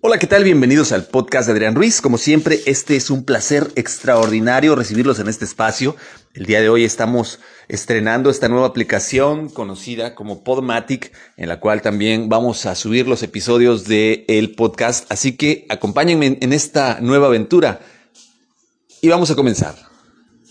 Hola, ¿qué tal? Bienvenidos al podcast de Adrián Ruiz. Como siempre, este es un placer extraordinario recibirlos en este espacio. El día de hoy estamos estrenando esta nueva aplicación conocida como Podmatic, en la cual también vamos a subir los episodios del podcast. Así que acompáñenme en esta nueva aventura y vamos a comenzar.